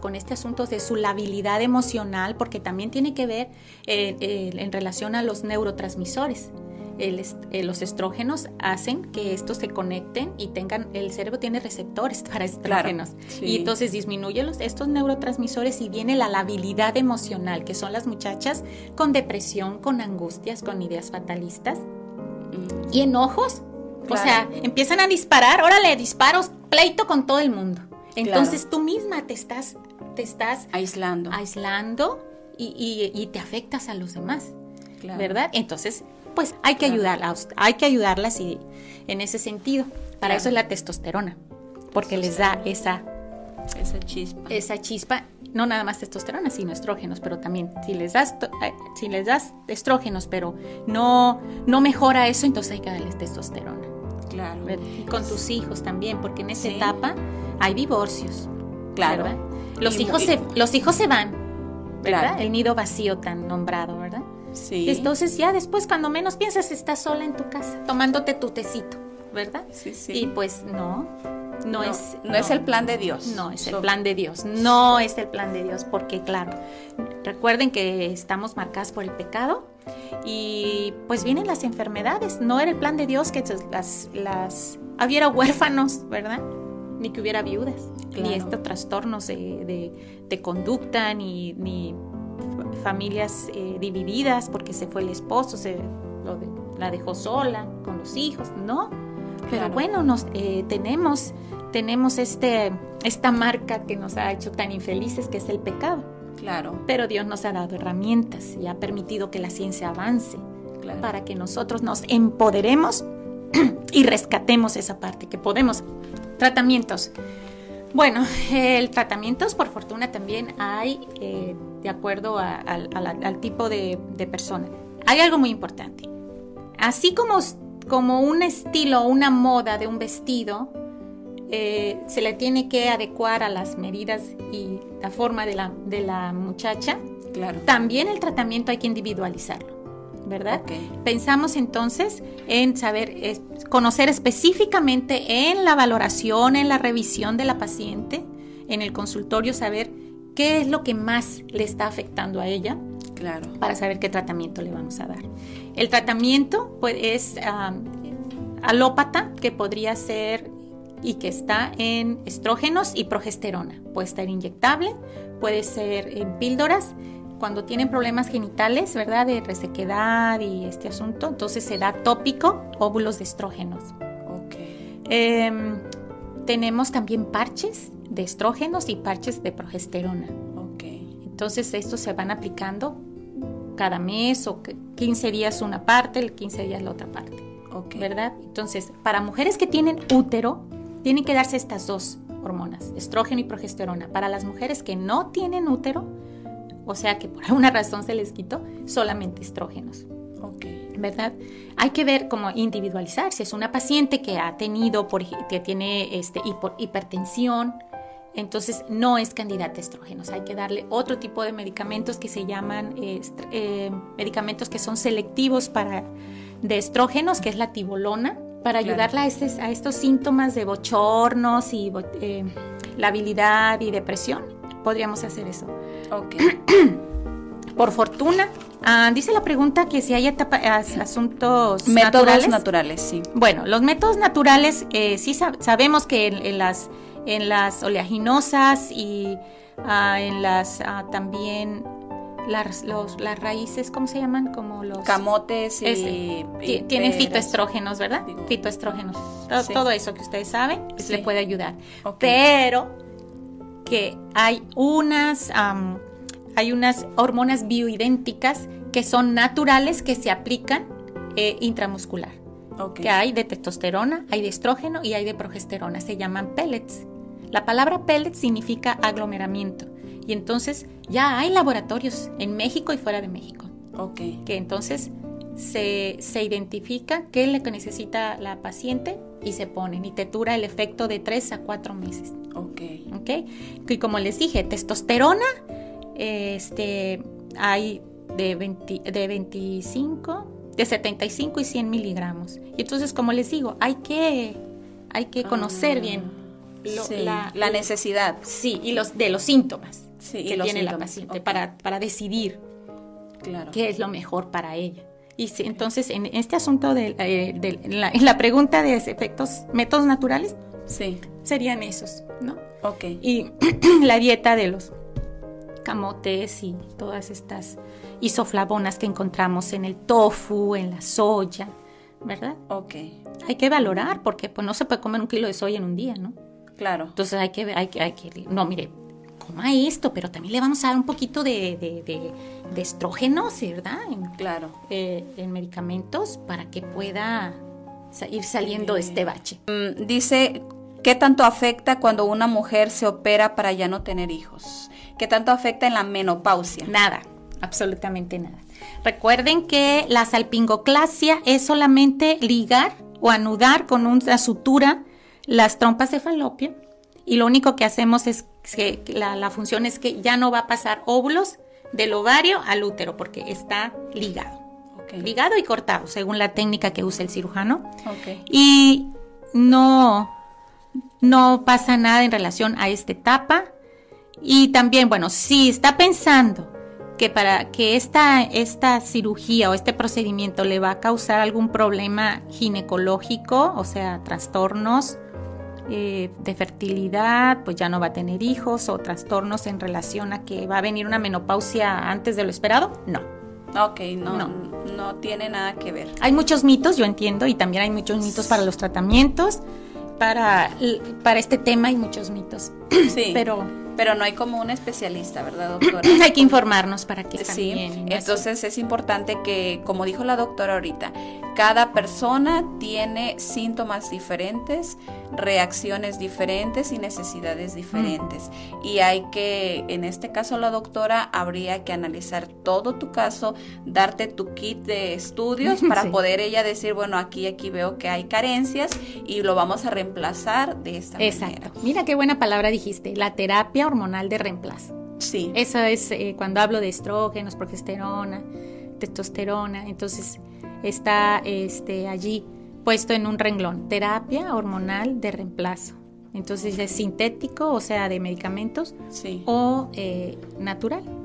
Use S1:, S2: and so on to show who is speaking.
S1: con este asunto de su labilidad emocional, porque también tiene que ver eh, eh, en relación a los neurotransmisores. Eh, los estrógenos hacen que estos se conecten y tengan, el cerebro tiene receptores para estrógenos. Y entonces disminuye los, estos neurotransmisores y viene la labilidad emocional, que son las muchachas con depresión, con angustias, con ideas fatalistas mm. y enojos. O sea, empiezan a disparar, órale, disparos, pleito con todo el mundo. Entonces tú misma te estás, te estás
S2: aislando,
S1: aislando y, te afectas a los demás, ¿verdad? Entonces, pues hay que ayudarlas, hay que ayudarlas y, en ese sentido. Para eso es la testosterona, porque les da esa
S2: esa chispa.
S1: Esa chispa, no nada más testosterona, sino estrógenos, pero también si les das eh, si les das estrógenos, pero no no mejora eso, entonces hay que darles testosterona.
S2: Claro.
S1: con tus hijos también, porque en esa etapa hay divorcios. Claro. Los hijos, se, los hijos se van, ¿verdad? El nido vacío tan nombrado, ¿verdad? Sí. Entonces ya después, cuando menos piensas, estás sola en tu casa, tomándote tu tecito, ¿verdad?
S2: Sí, sí.
S1: Y pues no, no, es...
S2: No, es el plan de Dios.
S1: No es el plan de Dios, no es el plan de Dios, porque claro, recuerden que estamos marcadas por el pecado y pues vienen las enfermedades, no era el plan de Dios que las, las hubiera huérfanos, ¿verdad? Ni que hubiera viudas, ni estos trastornos de, conducta, ni, ni familias eh, divididas porque se fue el esposo, se la dejó sola con los hijos, ¿no? Pero bueno, nos, eh, tenemos, tenemos este, esta marca que nos ha hecho tan infelices que es el pecado.
S2: Claro.
S1: Pero Dios nos ha dado herramientas y ha permitido que la ciencia avance para que nosotros nos empoderemos y rescatemos esa parte que podemos Tratamientos. Bueno, el tratamientos, por fortuna, también hay eh, de acuerdo al tipo de, persona. Hay algo muy importante. Así como, como un estilo o una moda de un vestido, eh, se le tiene que adecuar a las medidas y la forma de la, de la muchacha,
S2: claro.
S1: también el tratamiento hay que individualizarlo. ¿Verdad? Pensamos entonces en saber, conocer específicamente en la valoración, en la revisión de la paciente, en el consultorio, saber qué es lo que más le está afectando a ella.
S2: Claro.
S1: Para saber qué tratamiento le vamos a dar. El tratamiento pues, es alópata, que podría ser y que está en estrógenos y progesterona. Puede estar inyectable, puede ser en píldoras cuando tienen problemas genitales, ¿verdad? De resequedad y este asunto, entonces se da tópico óvulos de estrógenos.
S2: Ok.
S1: Em, tenemos también parches de estrógenos y parches de progesterona.
S2: Ok.
S1: Entonces estos se van aplicando cada mes o 15 días una parte, 15 días la otra parte.
S2: Ok.
S1: ¿Verdad? Entonces, para mujeres que tienen útero, tienen que darse estas dos hormonas, estrógeno y progesterona. Para las mujeres que no tienen útero, o sea que por alguna razón se les quitó, solamente estrógenos.
S2: Ok.
S1: ¿Verdad? Hay que ver cómo individualizar. Si es una paciente que ha tenido, por, que tiene este, hipertensión, entonces no es candidata a estrógenos. Hay que darle otro tipo de medicamentos que se llaman eh, medicamentos que son selectivos para de estrógenos, que es la tibolona, para ayudarla a, a, estos síntomas de bochornos y eh, la habilidad y depresión podríamos hacer eso.
S2: Ok.
S1: Por fortuna, ah, dice la pregunta que si hay asuntos
S2: métodos naturales. sí.
S1: Bueno, los métodos naturales eh, sí sabemos que en, las en las oleaginosas y ah, en las ah, también las, las raíces, ¿cómo se llaman? Como los
S2: camotes
S1: y, tienen fitoestrógenos, ¿verdad? Fitoestrógenos. Todo, eso que ustedes saben le puede ayudar. Pero que hay unas, hay unas hormonas bioidénticas que son naturales que se aplican eh, intramuscular. Que hay de testosterona, hay de estrógeno y hay de progesterona. Se llaman pellets. La palabra pellets significa aglomeramiento. Y entonces ya hay laboratorios en México y fuera de México. Que entonces se, se identifica qué es lo que necesita la paciente y se ponen y te dura el efecto de 3 a 4 meses.
S2: Ok.
S1: Ok. Y como les dije, testosterona, este, hay de, 20, de 25, de 75 y 100 miligramos. Y entonces, como les digo, hay que, hay que conocer ah, bien.
S2: la, necesidad.
S1: Sí, y los de los síntomas que tiene la paciente para, para decidir claro. qué es lo mejor para ella. Y entonces, en este asunto de, eh, la, en la pregunta de efectos, métodos naturales, sí. serían esos, ¿no?
S2: Ok.
S1: Y la dieta de los camotes y todas estas isoflavonas que encontramos en el tofu, en la soya, ¿verdad?
S2: Ok.
S1: Hay que valorar porque pues no se puede comer un kilo de soya en un día, ¿no?
S2: Claro.
S1: Entonces hay que, hay que, hay que, no, mire, coma esto, pero también le vamos a dar un poquito de, de, estrógenos, ¿verdad?
S2: claro.
S1: Eh, en medicamentos para que pueda ir saliendo de este bache.
S2: Mm, dice, ¿qué tanto afecta cuando una mujer se opera para ya no tener hijos? ¿Qué tanto afecta en la menopausia?
S1: Nada, absolutamente nada. Recuerden que la salpingoclasia es solamente ligar o anudar con una sutura las trompas de falopio y lo único que hacemos es que la, función es que ya no va a pasar óvulos del ovario al útero porque está ligado. Ligado y cortado, según la técnica que usa el cirujano. Y no, no pasa nada en relación a esta etapa. Y también, bueno, si está pensando que para que esta, esta cirugía o este procedimiento le va a causar algún problema ginecológico, o sea, trastornos eh, de fertilidad, pues ya no va a tener hijos o trastornos en relación a que va a venir una menopausia antes de lo esperado, no.
S2: Ok, no, no, no tiene nada que ver.
S1: Hay muchos mitos, yo entiendo, y también hay muchos mitos para los tratamientos. Para, para este tema hay muchos mitos.
S2: Sí. Pero pero no hay como un especialista, ¿verdad, doctora?
S1: hay que informarnos para que
S2: sí. Entonces es importante que, como dijo la doctora ahorita, cada persona tiene síntomas diferentes, reacciones diferentes y necesidades diferentes. Y hay que, en este caso la doctora, habría que analizar todo tu caso, darte tu kit de estudios para poder ella decir, bueno, aquí, aquí veo que hay carencias y lo vamos a reemplazar de esta manera. Exacto.
S1: Mira qué buena palabra dijiste, la terapia hormonal de reemplazo.
S2: Sí.
S1: Eso es eh, cuando hablo de estrógenos, progesterona, testosterona. Entonces está este, allí puesto en un renglón, terapia hormonal de reemplazo. Entonces es sintético, o sea, de medicamentos,
S2: sí.
S1: o eh, natural,